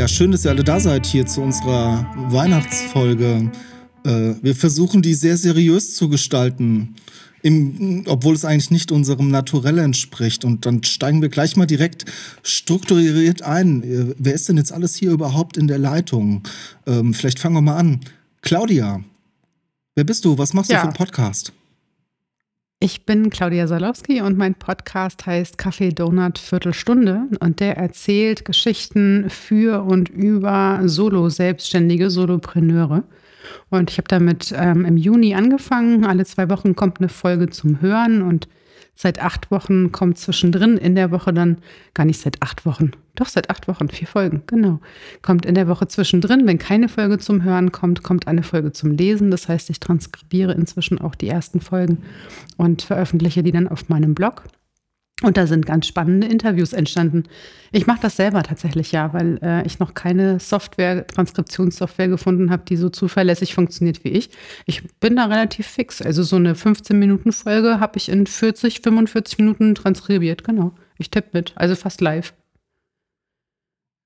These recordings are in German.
Ja, schön, dass ihr alle da seid hier zu unserer Weihnachtsfolge. Äh, wir versuchen, die sehr seriös zu gestalten, im, obwohl es eigentlich nicht unserem Naturell entspricht. Und dann steigen wir gleich mal direkt strukturiert ein. Äh, wer ist denn jetzt alles hier überhaupt in der Leitung? Ähm, vielleicht fangen wir mal an. Claudia, wer bist du? Was machst ja. du für einen Podcast? Ich bin Claudia Salowski und mein Podcast heißt Kaffee Donut Viertelstunde und der erzählt Geschichten für und über Solo-Selbstständige, Solopreneure. Und ich habe damit ähm, im Juni angefangen. Alle zwei Wochen kommt eine Folge zum Hören und Seit acht Wochen kommt zwischendrin in der Woche dann, gar nicht seit acht Wochen, doch seit acht Wochen, vier Folgen, genau. Kommt in der Woche zwischendrin, wenn keine Folge zum Hören kommt, kommt eine Folge zum Lesen. Das heißt, ich transkribiere inzwischen auch die ersten Folgen und veröffentliche die dann auf meinem Blog. Und da sind ganz spannende Interviews entstanden. Ich mache das selber tatsächlich ja, weil äh, ich noch keine Software, Transkriptionssoftware gefunden habe, die so zuverlässig funktioniert wie ich. Ich bin da relativ fix. Also so eine 15-Minuten-Folge habe ich in 40, 45 Minuten transkribiert. Genau. Ich tippe mit, also fast live.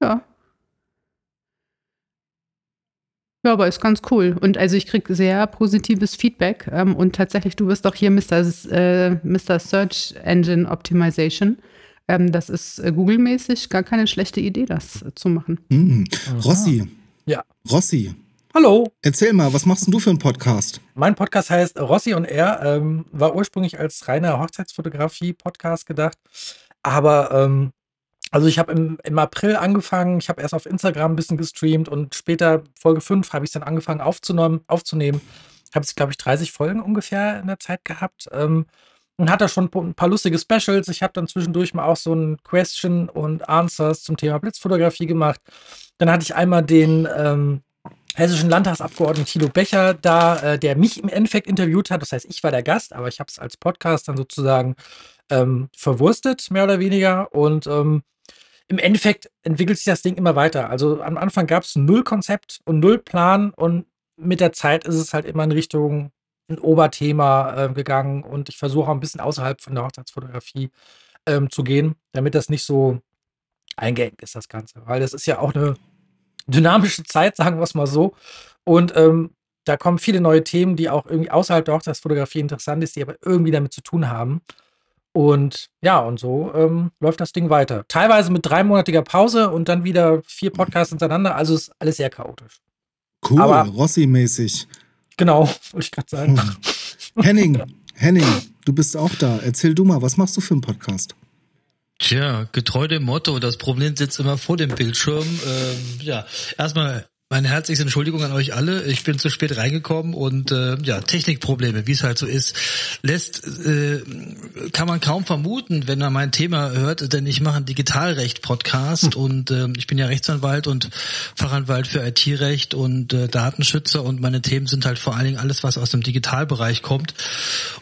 Ja, Ja, aber ist ganz cool. Und also ich kriege sehr positives Feedback. Ähm, und tatsächlich, du bist auch hier Mr. Äh, Mr. Search Engine Optimization. Ähm, das ist äh, Google-mäßig gar keine schlechte Idee, das äh, zu machen. Mhm. Rossi. Ja. Rossi. Hallo. Erzähl mal, was machst denn du für einen Podcast? Mein Podcast heißt Rossi und er, ähm, war ursprünglich als reiner Hochzeitsfotografie-Podcast gedacht. Aber ähm, also ich habe im, im April angefangen, ich habe erst auf Instagram ein bisschen gestreamt und später, Folge 5, habe ich dann angefangen aufzunehmen. aufzunehmen. Habe jetzt, glaube ich, 30 Folgen ungefähr in der Zeit gehabt. Ähm, und hatte schon ein paar lustige Specials. Ich habe dann zwischendurch mal auch so ein Question und Answers zum Thema Blitzfotografie gemacht. Dann hatte ich einmal den ähm, hessischen Landtagsabgeordneten Thilo Becher da, äh, der mich im Endeffekt interviewt hat. Das heißt, ich war der Gast, aber ich habe es als Podcast dann sozusagen ähm, verwurstet, mehr oder weniger. Und ähm, im Endeffekt entwickelt sich das Ding immer weiter. Also am Anfang gab es null Konzept und null Plan und mit der Zeit ist es halt immer in Richtung ein Oberthema äh, gegangen und ich versuche auch ein bisschen außerhalb von der Hochzeitsfotografie ähm, zu gehen, damit das nicht so eingeengt ist, das Ganze. Weil das ist ja auch eine dynamische Zeit, sagen wir es mal so. Und ähm, da kommen viele neue Themen, die auch irgendwie außerhalb der Hochzeitsfotografie interessant ist, die aber irgendwie damit zu tun haben. Und ja, und so ähm, läuft das Ding weiter. Teilweise mit dreimonatiger Pause und dann wieder vier Podcasts hintereinander. Also ist alles sehr chaotisch. Cool, Rossi-mäßig. Genau, wollte ich gerade sagen. Hm. Henning, Henning, du bist auch da. Erzähl du mal, was machst du für einen Podcast? Tja, getreu dem Motto, das Problem sitzt immer vor dem Bildschirm. Ähm, ja, erstmal meine herzlichste Entschuldigung an euch alle. Ich bin zu spät reingekommen und äh, ja, Technikprobleme, wie es halt so ist, lässt äh, kann man kaum vermuten, wenn man mein Thema hört, denn ich mache einen Digitalrecht-Podcast hm. und äh, ich bin ja Rechtsanwalt und Fachanwalt für IT-Recht und äh, Datenschützer und meine Themen sind halt vor allen Dingen alles, was aus dem Digitalbereich kommt.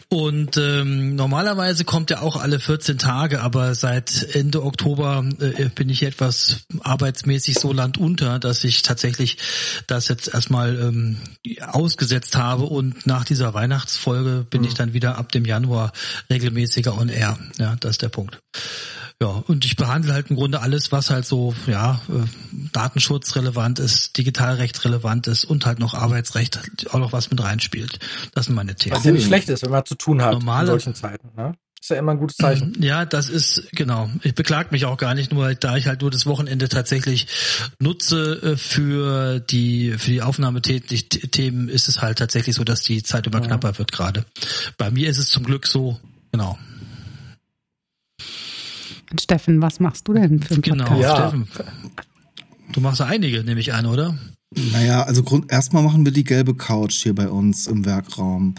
Und ähm, normalerweise kommt ja auch alle 14 Tage, aber seit Ende Oktober äh, bin ich etwas arbeitsmäßig so landunter, dass ich tatsächlich das jetzt erstmal ähm, ausgesetzt habe und nach dieser Weihnachtsfolge bin mhm. ich dann wieder ab dem Januar regelmäßiger on air. Ja, das ist der Punkt. Ja, und ich behandle halt im Grunde alles, was halt so, ja, äh, Datenschutz relevant ist, Digitalrecht relevant ist und halt noch Arbeitsrecht auch noch was mit reinspielt. Das sind meine Themen. Was ja nicht schlecht ist, wenn man zu tun hat Normale, in solchen Zeiten, ne? Ist ja immer ein gutes Zeichen. Ja, das ist, genau. Ich beklag mich auch gar nicht, nur da ich halt nur das Wochenende tatsächlich nutze äh, für die, für die Aufnahmethemen, ist es halt tatsächlich so, dass die Zeit immer ja. knapper wird gerade. Bei mir ist es zum Glück so, genau. Steffen, was machst du denn für einen Genau, Podcast? Ja. Steffen. Du machst da einige, nehme ich an, oder? Naja, also Grund, erstmal machen wir die gelbe Couch hier bei uns im Werkraum.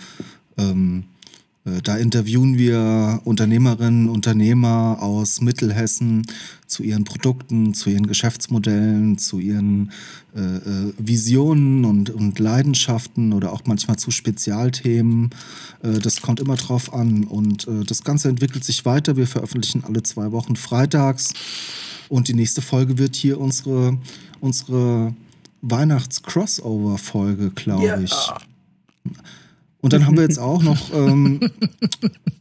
Ähm, äh, da interviewen wir Unternehmerinnen, Unternehmer aus Mittelhessen zu ihren Produkten, zu ihren Geschäftsmodellen, zu ihren äh, äh, Visionen und, und Leidenschaften oder auch manchmal zu Spezialthemen. Äh, das kommt immer drauf an. Und äh, das Ganze entwickelt sich weiter. Wir veröffentlichen alle zwei Wochen freitags. Und die nächste Folge wird hier unsere, unsere Weihnachts-Crossover-Folge, glaube ich. Und dann haben wir jetzt auch noch ähm,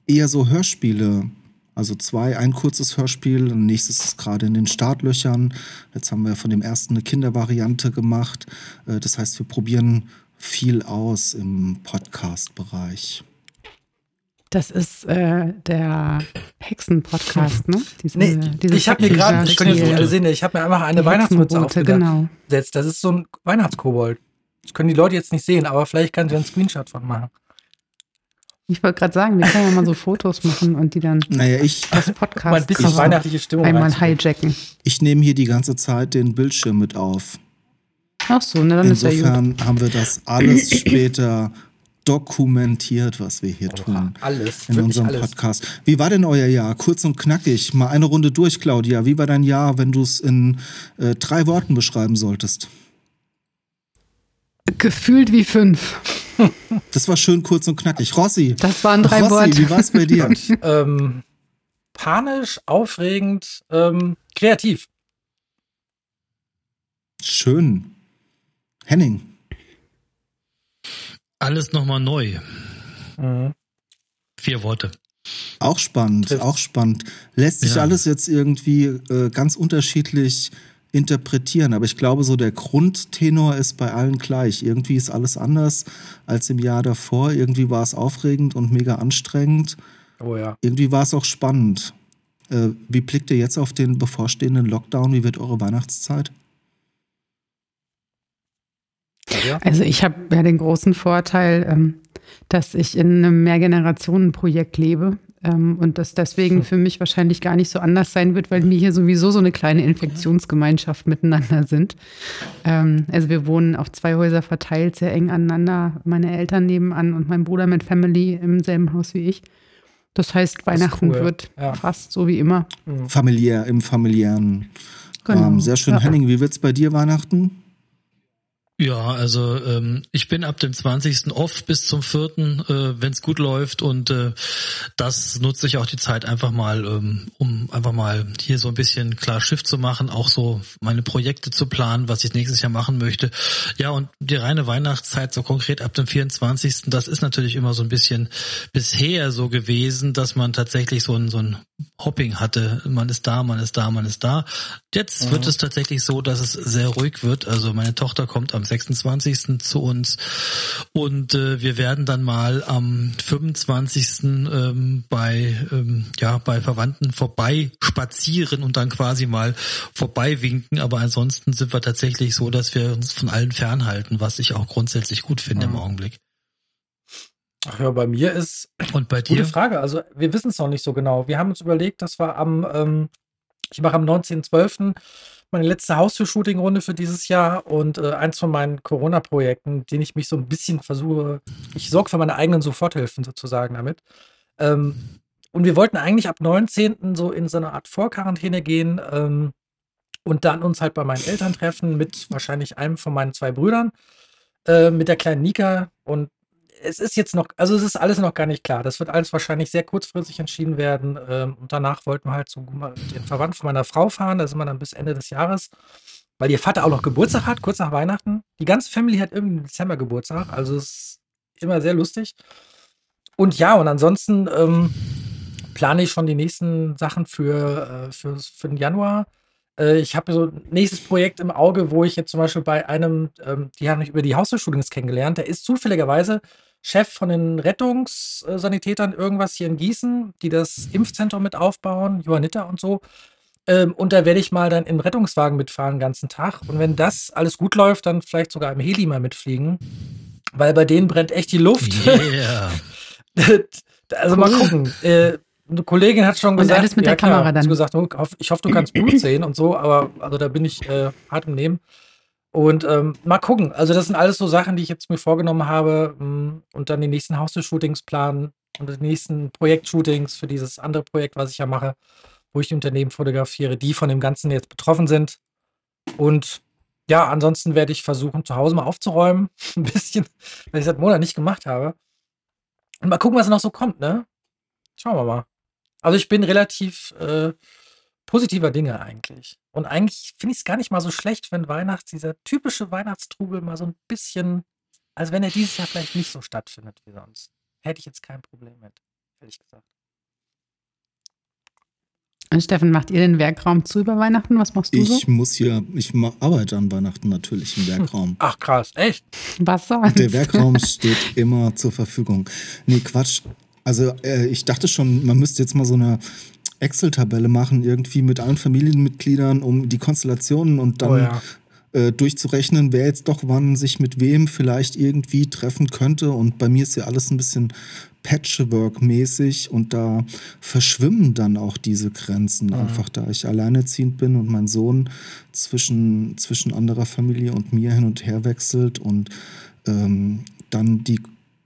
eher so Hörspiele. Also zwei, ein kurzes Hörspiel, ein nächstes ist gerade in den Startlöchern. Jetzt haben wir von dem ersten eine Kindervariante gemacht. Äh, das heißt, wir probieren viel aus im Podcast-Bereich. Das ist äh, der Hexen-Podcast, ne? Diese, Nee, diese ich habe mir gerade, ich könnte jetzt nicht alle sehen, ich habe mir einfach eine Weihnachtsmütze aufgesetzt. Genau. Das ist so ein Weihnachtskobold. Das können die Leute jetzt nicht sehen, aber vielleicht kannst du einen Screenshot von machen. Ich wollte gerade sagen, wir können ja mal so Fotos machen und die dann Naja, ich, das Mal ein Podcast bisschen Ich- weihnachtliche Stimmung einmal hijacken. ich nehme hier die ganze Zeit den Bildschirm mit auf. Ach so, ne, dann ist ja gut. Insofern haben wir das alles später dokumentiert, was wir hier tun. Alles, in unserem alles. Podcast. Wie war denn euer Jahr? Kurz und knackig. Mal eine Runde durch, Claudia. Wie war dein Jahr, wenn du es in äh, drei Worten beschreiben solltest? Gefühlt wie fünf. Das war schön kurz und knackig. Rossi, Das waren drei Rossi, Worte. wie war es bei dir? Ähm, panisch, aufregend, ähm, kreativ. schön. Henning, Alles nochmal neu. Mhm. Vier Worte. auch spannend, auch spannend. Lässt sich Ja. alles jetzt irgendwie äh, ganz unterschiedlich interpretieren, aber ich glaube, so der Grundtenor ist bei allen gleich. Irgendwie ist alles anders als im Jahr davor. Irgendwie war es aufregend und mega anstrengend. Oh ja. Irgendwie war es auch spannend. Äh, wie blickt ihr jetzt auf den bevorstehenden Lockdown? Wie wird eure Weihnachtszeit? Also ich habe ja den großen Vorteil, ähm, dass ich in einem Mehrgenerationenprojekt lebe ähm, und das deswegen für mich wahrscheinlich gar nicht so anders sein wird, weil wir hier sowieso so eine kleine Infektionsgemeinschaft miteinander sind. Ähm, also wir wohnen auf zwei Häuser verteilt, sehr eng aneinander. Meine Eltern nebenan und mein Bruder mit Family im selben Haus wie ich. Das heißt, Weihnachten cool. wird Ja. fast so wie immer. Familiär, im familiären Genau. Rahmen. Sehr schön. Ja. Henning, wie wird's bei dir Weihnachten? Ja, also ähm, ich bin ab dem 20. off bis zum 4., äh, wenn es gut läuft und äh, das nutze ich auch die Zeit einfach mal, ähm, um einfach mal hier so ein bisschen klar Schiff zu machen, auch so meine Projekte zu planen, was ich nächstes Jahr machen möchte. Ja, und die reine Weihnachtszeit, so konkret ab dem 24., das ist natürlich immer so ein bisschen bisher so gewesen, dass man tatsächlich so ein, so ein Hopping hatte. Man ist da, man ist da, man ist da. Jetzt wird es tatsächlich so, dass es sehr ruhig wird. Also meine Tochter kommt am 26. zu uns und äh, wir werden dann mal am 25. Ähm, bei ähm, ja bei Verwandten vorbei spazieren und dann quasi mal vorbei winken. Aber ansonsten sind wir tatsächlich so, dass wir uns von allen fernhalten, was ich auch grundsätzlich gut finde im Mhm. Augenblick. Ach ja, bei mir ist Und bei Gute dir? Frage. Also wir wissen es noch nicht so genau. Wir haben uns überlegt, dass wir am, ähm, ich mache am 19.12. meine letzte Haustür-Shooting-Runde für dieses Jahr und äh, eins von meinen Corona-Projekten, den ich mich so ein bisschen versuche, ich sorge für meine eigenen Soforthilfen sozusagen damit. Ähm, und wir wollten eigentlich ab 19. so in so eine Art Vorquarantäne gehen ähm, und dann uns halt bei meinen Eltern treffen mit wahrscheinlich einem von meinen zwei Brüdern, äh, mit der kleinen Nika und es ist jetzt noch, also es ist alles noch gar nicht klar. Das wird alles wahrscheinlich sehr kurzfristig entschieden werden. Ähm, und danach wollten wir halt so den Verwandten von meiner Frau fahren. Da sind wir dann bis Ende des Jahres, weil ihr Vater auch noch Geburtstag hat, kurz nach Weihnachten. Die ganze Family hat irgendwie im Dezember Geburtstag. Also es ist immer sehr lustig. Und ja, und ansonsten ähm, plane ich schon die nächsten Sachen für, äh, für, für den Januar. Äh, ich habe so ein nächstes Projekt im Auge, wo ich jetzt zum Beispiel bei einem, ähm, die haben mich über die Hausverschulung kennengelernt, der ist zufälligerweise Chef von den Rettungssanitätern irgendwas hier in Gießen, die das Impfzentrum mit aufbauen, Johanniter und so. Ähm, und da werde ich mal dann im Rettungswagen mitfahren den ganzen Tag. Und wenn das alles gut läuft, dann vielleicht sogar im Heli mal mitfliegen. Weil bei denen brennt echt die Luft. Yeah. also mal gucken. Äh, Eine Kollegin hat schon Und gesagt, alles mit der klar, Kamera dann. gesagt, oh, ich hoffe, du kannst Blut sehen und so, aber also da bin ich äh, hart im Nehmen. Und ähm, mal gucken. Also, das sind alles so Sachen, die ich jetzt mir vorgenommen habe mh, und dann die nächsten Haustür-Shootings planen und die nächsten Projektshootings für dieses andere Projekt, was ich ja mache, wo ich die Unternehmen fotografiere, die von dem Ganzen jetzt betroffen sind. Und ja, ansonsten werde ich versuchen, zu Hause mal aufzuräumen. Ein bisschen, weil ich seit Monaten nicht gemacht habe. Und mal gucken, was noch so kommt, ne? Schauen wir mal. Also ich bin relativ äh, positiver Dinge eigentlich. Und eigentlich finde ich es gar nicht mal so schlecht, wenn Weihnachts, dieser typische Weihnachtstrubel mal so ein bisschen, also wenn er dieses Jahr vielleicht nicht so stattfindet wie sonst, hätte ich jetzt kein Problem mit, ehrlich gesagt. Und Steffen, macht ihr den Werkraum zu über Weihnachten? Was machst du so? Ich muss hier, ich arbeite an Weihnachten natürlich im Werkraum. Ach krass, echt? Was sonst? Der Werkraum steht immer zur Verfügung. Nee, Quatsch. Also äh, ich dachte schon, man müsste jetzt mal so eine Excel-Tabelle machen, irgendwie mit allen Familienmitgliedern, um die Konstellationen und dann Oh ja. äh, durchzurechnen, wer jetzt doch wann sich mit wem vielleicht irgendwie treffen könnte. Und bei mir ist ja alles ein bisschen Patchwork-mäßig und da verschwimmen dann auch diese Grenzen, einfach da ich alleinerziehend bin und mein Sohn zwischen, zwischen anderer Familie und mir hin und her wechselt und ähm, dann die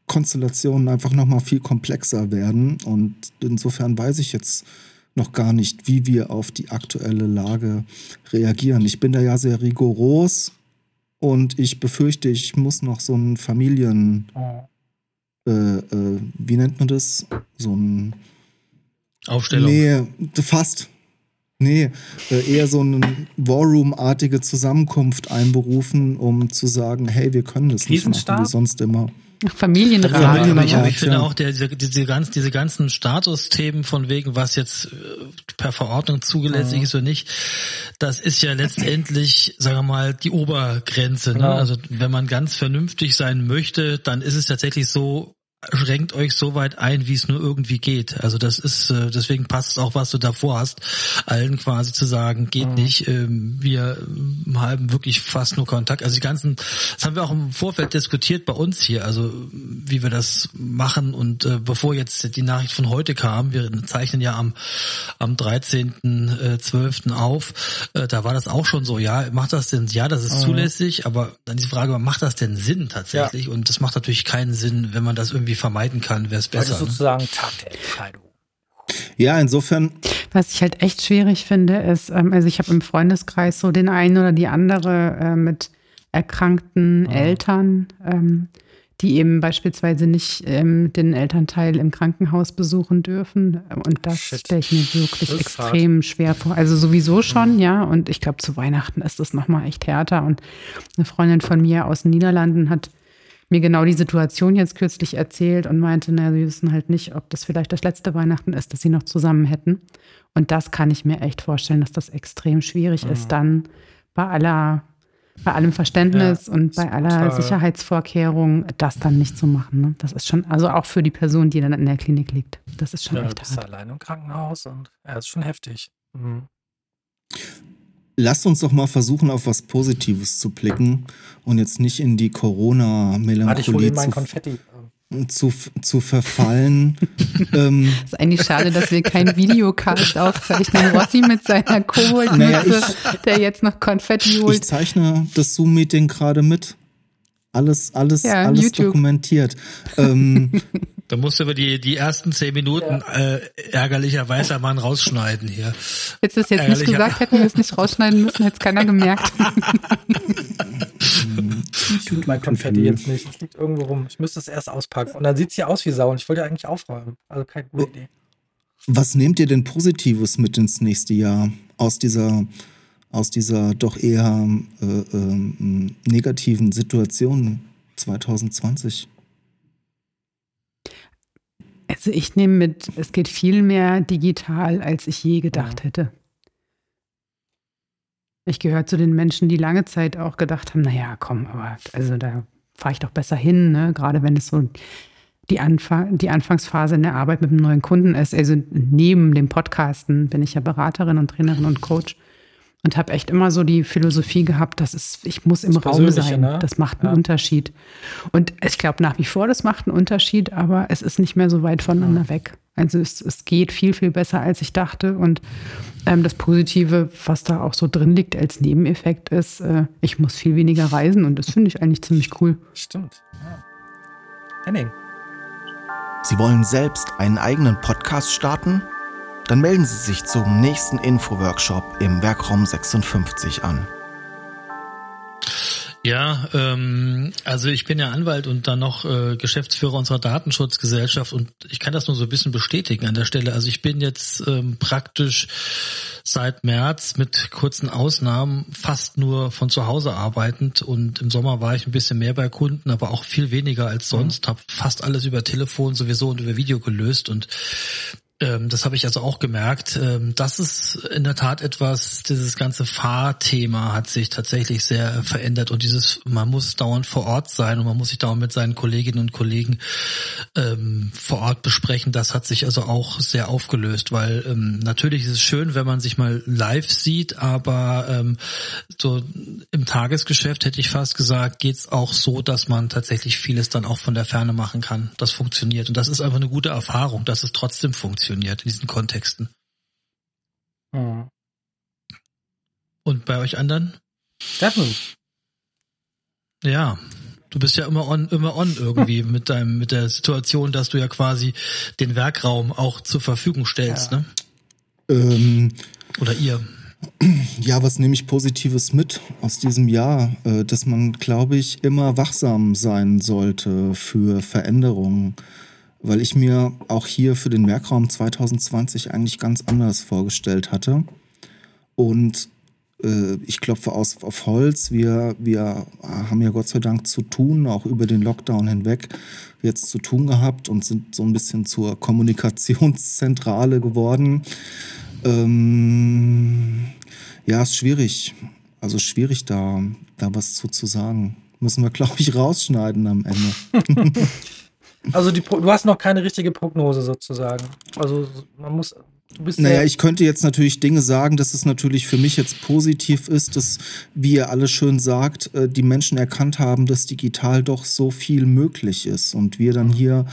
Konstellationen einfach nochmal viel komplexer werden. Und insofern weiß ich jetzt noch gar nicht, wie wir auf die aktuelle Lage reagieren. Ich bin da ja sehr rigoros und ich befürchte, ich muss noch so ein Familien, äh, äh, wie nennt man das? So ein Aufstellung. Nee, fast. Nee, äh, eher so eine War-Room-artige Zusammenkunft einberufen, um zu sagen, hey, wir können das nicht machen wie sonst immer. Familienrat. Ja, aber, Familien- aber ich, finde ja. auch, der, diese, diese, ganzen, diese ganzen Statusthemen von wegen, was jetzt äh, per Verordnung zugelässig ist oder nicht, das ist ja letztendlich, sagen wir mal, die Obergrenze. Ne? Genau. Also wenn man ganz vernünftig sein möchte, dann ist es tatsächlich so, schränkt euch so weit ein, wie es nur irgendwie geht. Also das ist, äh, deswegen passt es auch, was du davor hast, allen quasi zu sagen, geht nicht, ähm, wir ähm, haben wirklich fast nur Kontakt. Also die ganzen, das haben wir auch im Vorfeld diskutiert bei uns hier, also wie wir das machen und äh, bevor jetzt die Nachricht von heute kam, wir zeichnen ja am, am 13.12. auf, äh, da war das auch schon so, ja, macht das denn, ja, das ist zulässig, aber dann die Frage, macht das denn Sinn tatsächlich? Und das macht natürlich keinen Sinn, wenn man das irgendwie vermeiden kann, wäre es ist besser. Ne? sozusagen Tag der Entscheidung. Ja, insofern, Was ich halt echt schwierig finde, ist, ähm, also ich habe im Freundeskreis so den einen oder die andere äh, mit erkrankten Eltern, ähm, die eben beispielsweise nicht ähm, den Elternteil im Krankenhaus besuchen dürfen. Und das stelle ich mir wirklich Das extrem schwer vor. Also sowieso schon, ja. Und ich glaube, zu Weihnachten ist das nochmal echt härter. Und eine Freundin von mir aus den Niederlanden hat mir genau die Situation jetzt kürzlich erzählt und meinte, naja, sie wissen halt nicht, ob das vielleicht das letzte Weihnachten ist, dass sie noch zusammen hätten. Und das kann ich mir echt vorstellen, dass das extrem schwierig ist, dann bei aller, bei allem Verständnis Ja, und bei aller. Sicherheitsvorkehrung, das dann nicht zu machen. Ne? Das ist schon, also auch für die Person, die dann in der Klinik liegt. Das ist schon Ja, du echt bist hart. allein im Krankenhaus und ja, ist schon heftig. Mhm. Lasst uns doch mal versuchen, auf was Positives zu blicken und jetzt nicht in die ich Corona-Melancholie zu, Konfetti. zu, zu verfallen. ähm, Es ist eigentlich schade, dass wir keinen Videocast aufzeichnen. Rossi mit seiner Koboldmütze, Naja, der jetzt noch Konfetti ich holt. zeichne das Zoom-Meeting gerade mit. Alles, alles, Ja, alles YouTube. dokumentiert. ähm, Da musst du über die, die ersten zehn Minuten äh, ärgerlicherweise mal rausschneiden hier. Hättest du es jetzt nicht gesagt, hätten wir es nicht rausschneiden müssen, hätte es keiner gemerkt. Ich finde mein Konfetti jetzt nicht. Es liegt irgendwo rum. Ich müsste es erst auspacken. Und dann sieht es hier aus wie Sau. Und ich wollte ja eigentlich aufräumen. Also keine gute Idee. Was nehmt ihr denn Positives mit ins nächste Jahr aus dieser, aus dieser doch eher äh, ähm, negativen Situation 2020? Also ich nehme mit, es geht viel mehr digital, als ich je gedacht hätte. Ich gehöre zu den Menschen, die lange Zeit auch gedacht haben, naja, komm, aber also da fahre ich doch besser hin, ne? gerade wenn es so die, Anfang, die Anfangsphase in der Arbeit mit einem neuen Kunden ist. Also neben dem Podcasten bin ich ja Beraterin und Trainerin und Coach. Und habe echt immer so die Philosophie gehabt, dass es, ich muss im Raum sein. Ne? Das macht einen ja. Unterschied. Und ich glaube nach wie vor, das macht einen Unterschied, aber es ist nicht mehr so weit voneinander ja. weg. Also es, es geht viel, viel besser, als ich dachte. Und ähm, das Positive, was da auch so drin liegt als Nebeneffekt, ist, äh, ich muss viel weniger reisen und das finde ich eigentlich ziemlich cool. Stimmt. Ja. Henning. Sie wollen selbst einen eigenen Podcast starten? Dann melden Sie sich zum nächsten Info-Workshop im Werkraum 56 an. Ja, ähm, also ich bin ja Anwalt und dann noch äh, Geschäftsführer unserer Datenschutzgesellschaft und ich kann das nur so ein bisschen bestätigen an der Stelle. Also ich bin jetzt ähm, praktisch seit März mit kurzen Ausnahmen fast nur von zu Hause arbeitend und im Sommer war ich ein bisschen mehr bei Kunden, aber auch viel weniger als sonst. Mhm. Habe fast alles über Telefon sowieso und über Video gelöst und das habe ich also auch gemerkt. Ähm, das ist in der Tat etwas, dieses ganze Fahrthema hat sich tatsächlich sehr verändert und dieses, man muss dauernd vor Ort sein und man muss sich dauernd mit seinen Kolleginnen und Kollegen ähm, vor Ort besprechen. Das hat sich also auch sehr aufgelöst, weil ähm, natürlich ist es schön, wenn man sich mal live sieht, aber ähm, so im Tagesgeschäft hätte ich fast gesagt, geht's auch so, dass man tatsächlich vieles dann auch von der Ferne machen kann. Das funktioniert und das ist einfach eine gute Erfahrung, dass es trotzdem funktioniert funktioniert in diesen Kontexten. Mhm. Und bei euch anderen? Steffen. Ja, du bist ja immer on, immer on irgendwie mit deinem, mit der Situation, dass du ja quasi den Werkraum auch zur Verfügung stellst, ja. ne? Ähm, Oder ihr. Ja, was nehme ich Positives mit aus diesem Jahr? Äh, dass man, glaube ich, immer wachsam sein sollte für Veränderungen weil ich mir auch hier für den Werkraum 2020 eigentlich ganz anders vorgestellt hatte. Und äh, ich klopfe aus, auf Holz. Wir, wir haben ja Gott sei Dank zu tun, auch über den Lockdown hinweg jetzt zu tun gehabt und sind so ein bisschen zur Kommunikationszentrale geworden. Ähm, ja, ist schwierig. Also schwierig da, da was zu, zu sagen. Müssen wir, glaube ich, rausschneiden am Ende. Also die, du hast noch keine richtige Prognose sozusagen. Also man muss. Du bist naja, ich könnte jetzt natürlich Dinge sagen, dass es natürlich für mich jetzt positiv ist, dass, wie ihr alle schön sagt, äh, die Menschen erkannt haben, dass digital doch so viel möglich ist. Und wir dann hier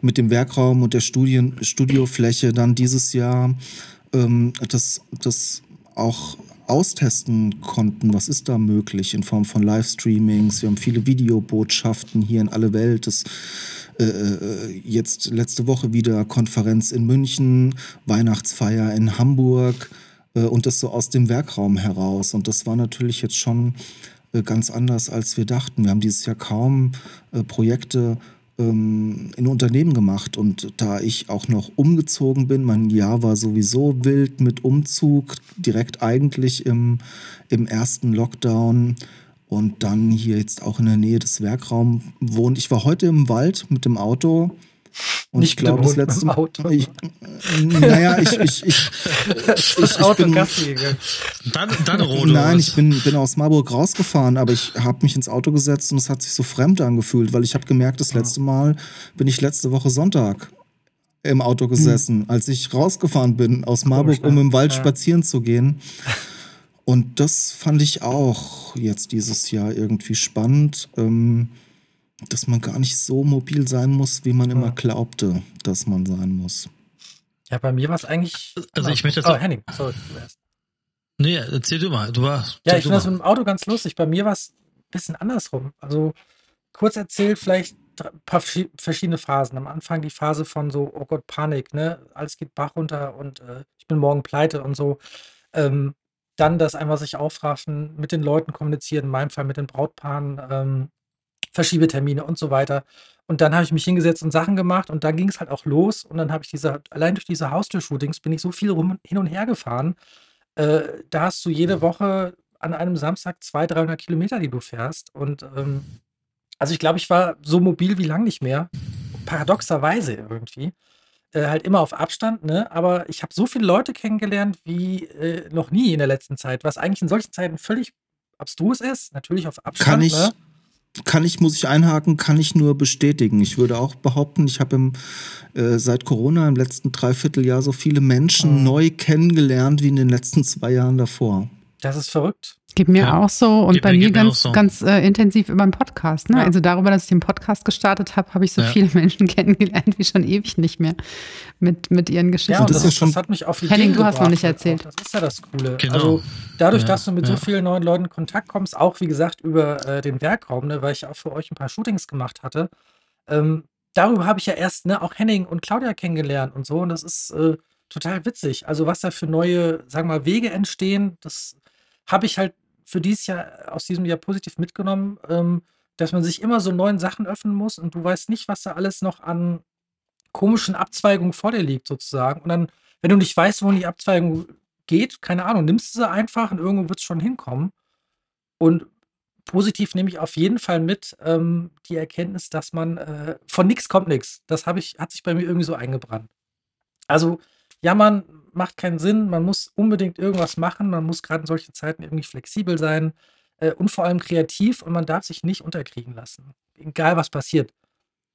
mit dem Werkraum und der Studien, Studiofläche dann dieses Jahr ähm, das, das auch austesten konnten, was ist da möglich in Form von Livestreamings. Wir haben viele Videobotschaften hier in alle Welt. Das, äh, äh, jetzt letzte Woche wieder Konferenz in München, Weihnachtsfeier in Hamburg äh, und das so aus dem Werkraum heraus. Und das war natürlich jetzt schon äh, ganz anders, als wir dachten. Wir haben dieses Jahr kaum äh, Projekte ähm, in Unternehmen gemacht. Und da ich auch noch umgezogen bin, mein Jahr war sowieso wild mit Umzug, direkt eigentlich im, im ersten Lockdown und dann hier jetzt auch in der Nähe des Werkraums wohnt. Ich war heute im Wald mit dem Auto. Und Nicht ich glaube, das letzte Mal. Ich, naja, ich, ich, ich, ich, ich, ich bin, dann, dann Rode Nein, ich bin, bin aus Marburg rausgefahren, aber ich habe mich ins Auto gesetzt und es hat sich so fremd angefühlt, weil ich habe gemerkt, das letzte Mal bin ich letzte Woche Sonntag im Auto gesessen, hm. als ich rausgefahren bin aus Marburg, um im Wald ja. spazieren zu gehen. Und das fand ich auch jetzt dieses Jahr irgendwie spannend. Ähm, dass man gar nicht so mobil sein muss, wie man immer hm. glaubte, dass man sein muss. Ja, bei mir war es eigentlich. Also ich möchte jetzt. Oh, Henning, sorry. Nee, erzähl du mal. Du warst. Ja, ich finde das mit dem Auto ganz lustig. Bei mir war es ein bisschen andersrum. Also kurz erzählt, vielleicht ein paar verschiedene Phasen. Am Anfang die Phase von so, oh Gott, Panik, ne? Alles geht Bach runter und äh, ich bin morgen pleite und so. Ähm, dann das einmal sich aufraffen, mit den Leuten kommunizieren, in meinem Fall mit den Brautpaaren, ähm, Verschiebetermine und so weiter. Und dann habe ich mich hingesetzt und Sachen gemacht und dann ging es halt auch los. Und dann habe ich diese, allein durch diese Haustür-Shootings bin ich so viel rum, hin und her gefahren. Äh, da hast du jede Woche an einem Samstag 200, 300 Kilometer, die du fährst. Und ähm, also ich glaube, ich war so mobil wie lang nicht mehr. Paradoxerweise irgendwie. Äh, halt immer auf Abstand, ne? Aber ich habe so viele Leute kennengelernt wie äh, noch nie in der letzten Zeit, was eigentlich in solchen Zeiten völlig abstrus ist. Natürlich auf Abstand. Kann ich, ne? Kann ich, muss ich einhaken, kann ich nur bestätigen. Ich würde auch behaupten, ich habe äh, seit Corona im letzten Dreivierteljahr so viele Menschen mhm. neu kennengelernt wie in den letzten zwei Jahren davor. Das ist verrückt. Geht mir Ja. auch so und Geht bei mir- ganz, so. ganz äh, intensiv über einen Podcast. Ne? Ja. Also darüber, dass ich den Podcast gestartet habe, habe ich so Ja. viele Menschen kennengelernt wie schon ewig nicht mehr mit, mit ihren Geschichten. Ja, und das das, ist schon- das hat mich auf Ideen Henning, du hast noch nicht erzählt. Auch. Das ist ja das Coole. Genau. Also dadurch, Ja, dass du mit so vielen neuen Leuten in Kontakt kommst, auch wie gesagt über äh, den Werkraum, ne, weil ich auch für euch ein paar Shootings gemacht hatte, ähm, darüber habe ich ja erst ne, auch Henning und Claudia kennengelernt und so. Und das ist äh, total witzig. Also was da für neue, sagen wir mal, Wege entstehen, das habe ich halt für dieses Jahr aus diesem Jahr positiv mitgenommen, ähm, dass man sich immer so neuen Sachen öffnen muss und du weißt nicht, was da alles noch an komischen Abzweigungen vor dir liegt, sozusagen. Und dann, wenn du nicht weißt, wohin die Abzweigung geht, keine Ahnung, nimmst du sie einfach und irgendwo wird es schon hinkommen. Und positiv nehme ich auf jeden Fall mit ähm, die Erkenntnis, dass man äh, von nichts kommt nichts. Das ich, hat sich bei mir irgendwie so eingebrannt. Also, jammern macht keinen Sinn, man muss unbedingt irgendwas machen, man muss gerade in solchen Zeiten irgendwie flexibel sein äh, und vor allem kreativ und man darf sich nicht unterkriegen lassen. Egal was passiert.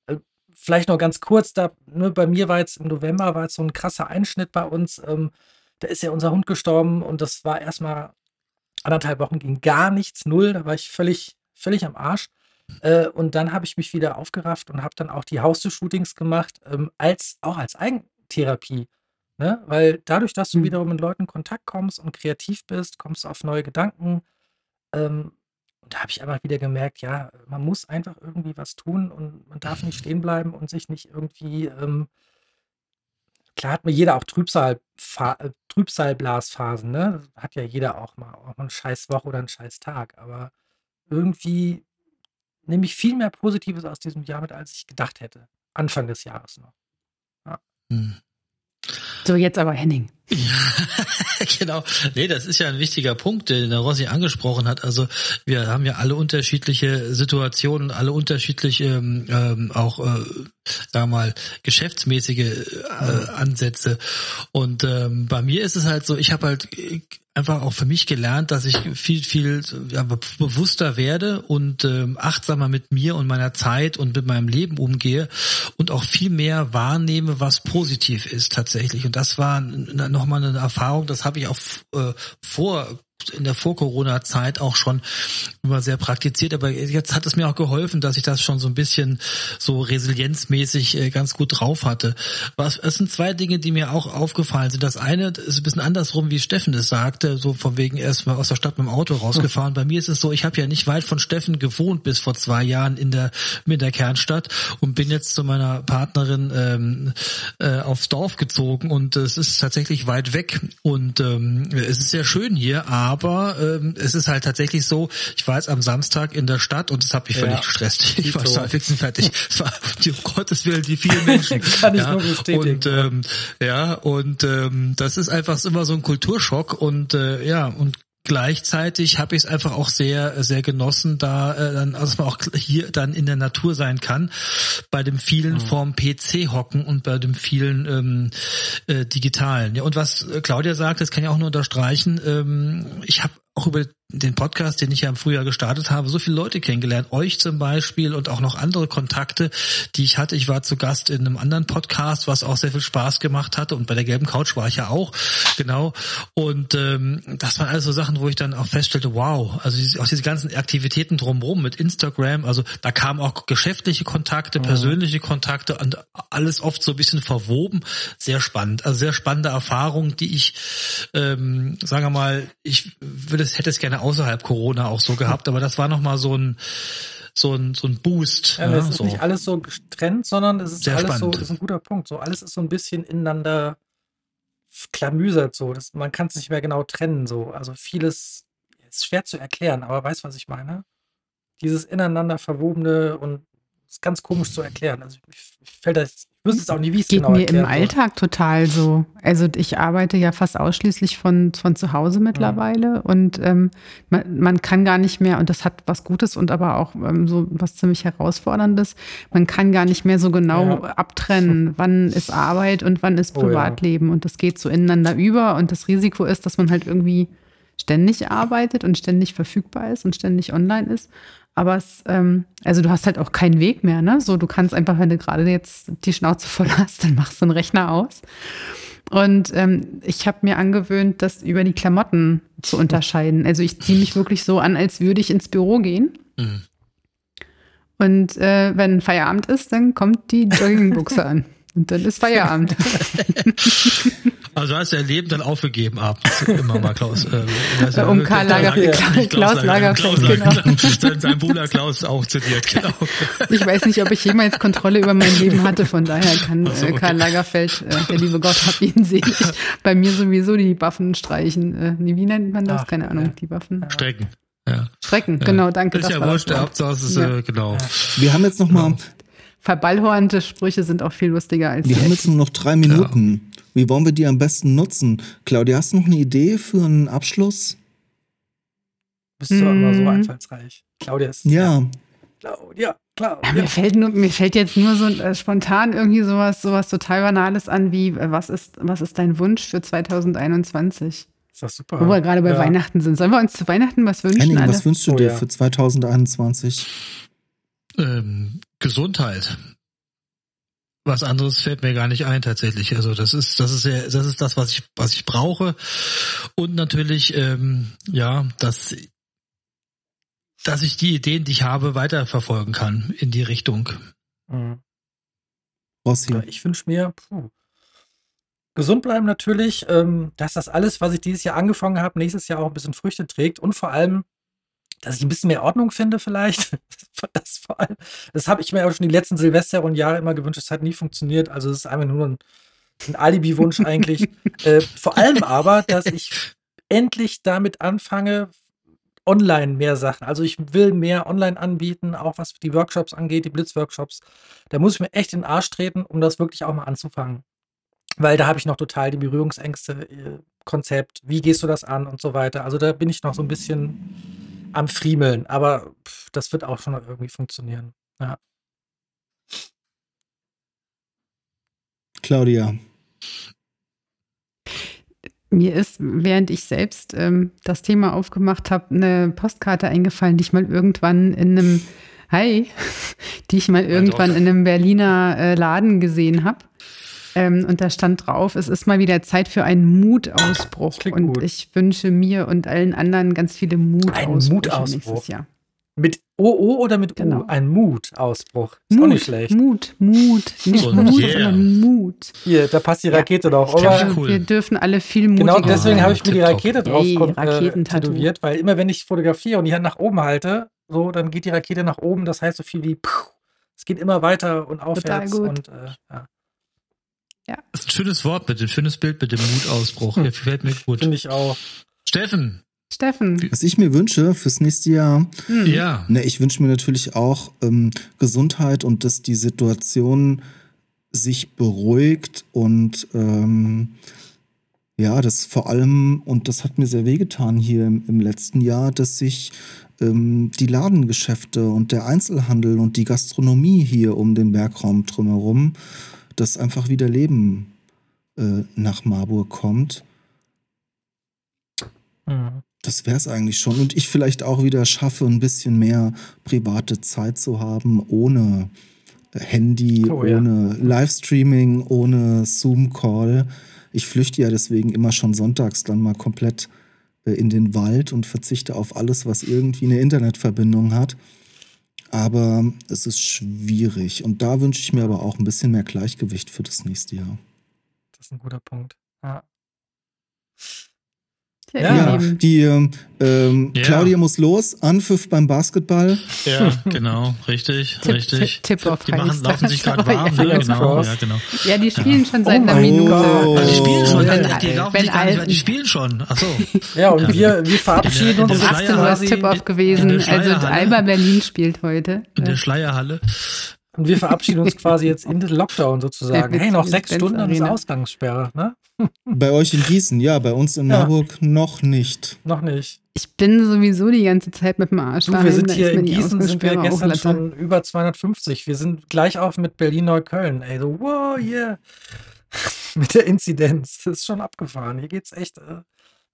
Äh, vielleicht noch ganz kurz, da, ne, bei mir war jetzt im November war jetzt so ein krasser Einschnitt bei uns. Ähm, da ist ja unser Hund gestorben und das war erstmal anderthalb Wochen ging gar nichts, null. Da war ich völlig, völlig am Arsch. Äh, und dann habe ich mich wieder aufgerafft und habe dann auch die Haustür-Shootings gemacht, ähm, als, auch als Eigentherapie. Ne? Weil dadurch, dass du Mhm. wiederum mit Leuten in Kontakt kommst und kreativ bist, kommst du auf neue Gedanken. Ähm, und da habe ich einfach wieder gemerkt, ja, man muss einfach irgendwie was tun und man darf nicht stehen bleiben und sich nicht irgendwie, ähm, klar hat mir jeder auch Trübsal, äh, Trübsalblasphasen, ne? Hat ja jeder auch mal, auch mal eine scheiß Woche oder einen scheiß Tag. Aber irgendwie nehme ich viel mehr Positives aus diesem Jahr mit, als ich gedacht hätte. Anfang des Jahres noch. Hm. So, jetzt aber Henning. Ja, genau. Nee, das ist ja ein wichtiger Punkt, den der Rossi angesprochen hat. Also wir haben ja alle unterschiedliche Situationen, alle unterschiedliche ähm, ähm, auch, äh, sagen wir mal, geschäftsmäßige äh, Ansätze. Und ähm, bei mir ist es halt so, ich habe halt äh, einfach auch für mich gelernt, dass ich viel, viel ja, be- bewusster werde und ähm, achtsamer mit mir und meiner Zeit und mit meinem Leben umgehe und auch viel mehr wahrnehme, was positiv ist tatsächlich. Und das war n- nochmal eine Erfahrung, das habe ich auch äh, vor in der Vor-Corona-Zeit auch schon immer sehr praktiziert, aber jetzt hat es mir auch geholfen, dass ich das schon so ein bisschen so resilienzmäßig äh, ganz gut drauf hatte. Was, es sind zwei Dinge, die mir auch aufgefallen sind. Das eine ist ein bisschen andersrum, wie Steffen es sagte, so von wegen erst mal aus der Stadt mit dem Auto rausgefahren. Bei mir ist es so, ich habe ja nicht weit von Steffen gewohnt bis vor zwei Jahren in der in der Kernstadt und bin jetzt zu meiner Partnerin ähm, äh, aufs Dorf gezogen und es ist tatsächlich weit weg und ähm, es ist sehr schön hier, aber ähm, es ist halt tatsächlich so, ich war jetzt am Samstag in der Stadt und es hat mich Ja. völlig gestresst. Ich war total fix und fertig. Es war, um Gottes Willen, die vielen Menschen. Kann ich ja, nur bestätigen. Und ähm, ja, und ähm, das ist einfach immer so ein Kulturschock und äh, ja, und gleichzeitig habe ich es einfach auch sehr sehr genossen, da äh, dann dass man auch hier dann in der Natur sein kann, bei dem vielen vorm PC hocken und bei dem vielen ähm, äh, digitalen. Ja, und was Claudia sagt, das kann ich auch nur unterstreichen. Ähm, ich habe auch über den Podcast, den ich ja im Frühjahr gestartet habe, so viele Leute kennengelernt. Euch zum Beispiel und auch noch andere Kontakte, die ich hatte. Ich war zu Gast in einem anderen Podcast, was auch sehr viel Spaß gemacht hatte. Und bei der gelben Couch war ich ja auch, genau. Und ähm, das waren also Sachen, wo ich dann auch feststellte, wow, also diese, auch diese ganzen Aktivitäten drumherum mit Instagram, also da kamen auch geschäftliche Kontakte, persönliche Kontakte und alles oft so ein bisschen verwoben. Sehr spannend. Also sehr spannende Erfahrung, die ich, ähm, sagen wir mal, ich würde es, hätte es gerne außerhalb Corona auch so gehabt, aber das war nochmal so ein, so ein, so ein Boost. Ja, ja, es ist so. nicht alles so getrennt, sondern es ist Sehr alles spannend. so, ist ein guter Punkt. So alles ist so ein bisschen ineinander klamüsert so. Das, man kann es nicht mehr genau trennen so. Also vieles ist schwer zu erklären, aber weißt was ich meine? Dieses ineinander verwobene und ist ganz komisch zu erklären. Also fällt das, wüsste es auch nie, wie es Geht genau mir im soll. Alltag total so. Also ich arbeite ja fast ausschließlich von, von zu Hause mittlerweile und ähm, man, man kann gar nicht mehr, und das hat was Gutes und aber auch ähm, so was ziemlich Herausforderndes, man kann gar nicht mehr so genau Ja. abtrennen, wann ist Arbeit und wann ist Oh ja. Privatleben. Und das geht so ineinander über und das Risiko ist, dass man halt irgendwie ständig arbeitet und ständig verfügbar ist und ständig online ist. Aber es, ähm, also du hast halt auch keinen Weg mehr, ne? So, du kannst einfach, wenn du gerade jetzt die Schnauze voll hast, dann machst du den Rechner aus Und ähm, ich habe mir angewöhnt, das über die Klamotten zu unterscheiden. Also ich ziehe mich wirklich so an, als würde ich ins Büro gehen. Mhm. Und äh, wenn Feierabend ist, dann kommt die Joggingbuchse an. Und dann ist Feierabend. Also hast du dein Leben dann aufgegeben abends. Immer mal Klaus. Äh, weiß Um ja, Karl Lagerfeld- Klaus- nicht Klaus Lagerfeld, genau. Lagerfeld. Sein, sein Bruder Klaus auch zitiert, genau. Ich weiß nicht, ob ich jemals Kontrolle über mein Leben hatte. Von daher kann so, äh, okay. Karl Lagerfeld, äh, der liebe Gott hab ihn selig, bei mir sowieso die Waffen streichen. Äh, nee, wie nennt man das? Ach, Keine ja. Ahnung, die Waffen. Strecken. Ja. Strecken, genau, danke. Ist das ja wurscht, der. Hauptsache ist, Ja. äh, genau. Wir haben jetzt noch mal, Verballhornte Sprüche sind auch viel lustiger als wir haben jetzt nur noch drei Minuten. Wie wollen wir die am besten nutzen? Claudia, hast du noch eine Idee für einen Abschluss? Bist du immer so Mm. einfallsreich. Claudia ist. Ja, Claudia, Ja, Claudia. mir, fällt nur, mir fällt jetzt nur so äh, spontan irgendwie sowas, sowas total Banales an, wie äh, was ist, was ist dein Wunsch für 2021? Ist das super. Wo wir gerade bei Ja. Weihnachten sind. Sollen wir uns zu Weihnachten was wünschen? Henning, alle? was wünschst du Oh dir ja. für 2021? Ähm, Gesundheit. Was anderes fällt mir gar nicht ein tatsächlich. Also das ist das ist sehr, das ist das was ich was ich brauche und natürlich ähm, ja dass dass ich die Ideen, die ich habe, weiterverfolgen kann in die Richtung. Mhm. Ja, Ich wünsche mir, puh, gesund bleiben natürlich, ähm, dass das alles, was ich dieses Jahr angefangen habe, nächstes Jahr auch ein bisschen Früchte trägt und vor allem, dass ich ein bisschen mehr Ordnung finde vielleicht. Das vor allem, das habe ich mir auch schon die letzten Silvester und Jahre immer gewünscht. Das hat nie funktioniert. Also es ist einfach nur ein, ein Alibi-Wunsch eigentlich. äh, vor allem aber, dass ich endlich damit anfange, online mehr Sachen. Also ich will mehr online anbieten, auch was die Workshops angeht, die Blitzworkshops. Da muss ich mir echt in den Arsch treten, um das wirklich auch mal anzufangen. Weil da habe ich noch total die Berührungsängste, äh, Konzept, wie gehst du das an und so weiter. Also da bin ich noch so ein bisschen am Friemeln, aber pff, das wird auch schon noch irgendwie funktionieren. Ja. Claudia. Mir ist, während ich selbst ähm, das Thema aufgemacht habe, eine Postkarte eingefallen, die ich mal irgendwann in einem, hi, die ich mal irgendwann in einem Berliner äh, Laden gesehen habe. Ähm, und da stand drauf, es ist mal wieder Zeit für einen Mutausbruch. Und gut. ich wünsche mir und allen anderen ganz viele Mutausbrüche Mutausbruch. nächstes Jahr. Mit OO oder mit Genau. U? Ein Mutausbruch. Ist auch nicht schlecht. Mut, Mut. Nicht Und Mut, yeah. sondern Mut. Hier, da passt die Ja. Rakete ja Also cool. Wir dürfen alle viel mutiger Genau deswegen habe ich mir die. Rakete drauf Ey, kon- äh, Raketentattoo. tätowiert, weil immer wenn ich fotografiere und die Hand nach oben halte, so, dann geht die Rakete nach oben. Das heißt so viel wie, puh, es geht immer weiter und aufwärts. gut. Und, äh, ja, Das ist ein schönes Wort mit dem schönes Bild mit dem Mutausbruch. Mir gefällt mir gut. finde ich auch. Steffen. Steffen. Was ich mir wünsche fürs nächste Jahr, Hm. Ja. ne, ich wünsche mir natürlich auch ähm, Gesundheit und dass die Situation sich beruhigt und ähm, ja, das vor allem, und das hat mir sehr wehgetan hier im, im letzten Jahr, dass sich ähm, die Ladengeschäfte und der Einzelhandel und die Gastronomie hier um den Bergraum drumherum, dass einfach wieder Leben äh, nach Marburg kommt. Mhm. Das wäre es eigentlich schon. Und ich vielleicht auch wieder schaffe, ein bisschen mehr private Zeit zu haben, ohne Handy, Oh, ja. ohne Livestreaming, ohne Zoom-Call. Ich flüchte ja deswegen immer schon sonntags dann mal komplett äh, in den Wald und verzichte auf alles, was irgendwie eine Internetverbindung hat. Aber es ist schwierig. Und da wünsche ich mir aber auch ein bisschen mehr Gleichgewicht für das nächste Jahr. Das ist ein guter Punkt. Ja. Ja, Ja. Ja, die ähm, ähm, Ja. Claudia muss los, Anpfiff beim Basketball. Ja, genau, richtig, Tipp, richtig. Tipp, Tipp auf Die machen, laufen sich das. gerade warm, ne? Genau, ja, genau. Ja, die spielen schon seit Oh einer Minute. Gott. Also die spielen schon, die, die laufen sich gar nicht die spielen schon. Ach so. ja, und Ja. wir, wir verabschieden uns der Um jetzt 18 Uhr ist. Tip-Off gewesen. Also. Alba Berlin spielt heute. In der Schleierhalle. Und wir verabschieden uns quasi jetzt in den Lockdown sozusagen. Hey, noch sechs Stunden dann ist. Ausgangssperre, ne? Bei euch in Gießen, ja, bei uns in Ja. Marburg noch nicht. Noch nicht. Ich bin sowieso die ganze Zeit mit dem Arsch Du, wir sind hier in Gießen, sind wir gestern schon über 250. Wir sind gleich auf mit Berlin-Neukölln. Ey, so, wow, yeah. mit der Inzidenz. Das ist schon abgefahren. Hier geht's echt, äh,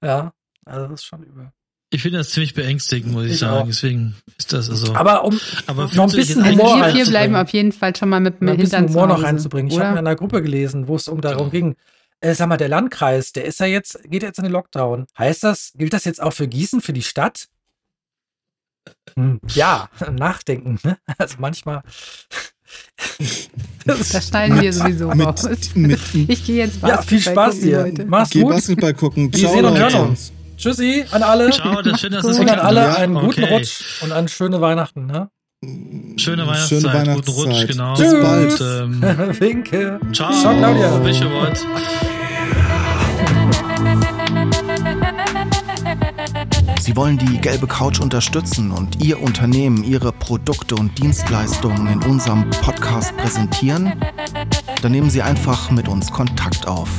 ja, also das ist schon übel. Ich finde das ziemlich beängstigend, muss ich, Ich sagen. auch. Deswegen ist das also. Aber um Aber noch ein bisschen jetzt Also Humor wir vier bleiben auf jeden Fall schon mal mit dem ein bisschen Hintern Humor noch Hause, reinzubringen. Ich habe in einer Gruppe gelesen, wo es um darum ging, äh, sag mal, der Landkreis, der ist ja jetzt, geht jetzt in den Lockdown. Heißt das, gilt das jetzt auch für Gießen, für die Stadt? Hm, ja, nachdenken. Ne? Also manchmal. Das schneiden wir sowieso mit, raus. mit, Ich gehe jetzt ja, viel Spaß dir. Mach's Geh gut. Basketball gucken. Wir Ciao, sehen und hören uns. Tschüssi an alle. Ciao, das schön, dass es Und an alle hat. einen guten Okay. Rutsch und eine schöne Weihnachten. Ne? Schöne Weihnachtszeit, Schöne guten Rutsch, Weihnachtszeit. genau. Bis Und, bald. ähm, Winke. ciao, Ciao, Claudia. Bis bald. Sie wollen die gelbe Couch unterstützen und Ihr Unternehmen, Ihre Produkte und Dienstleistungen in unserem Podcast präsentieren? Dann nehmen Sie einfach mit uns Kontakt auf.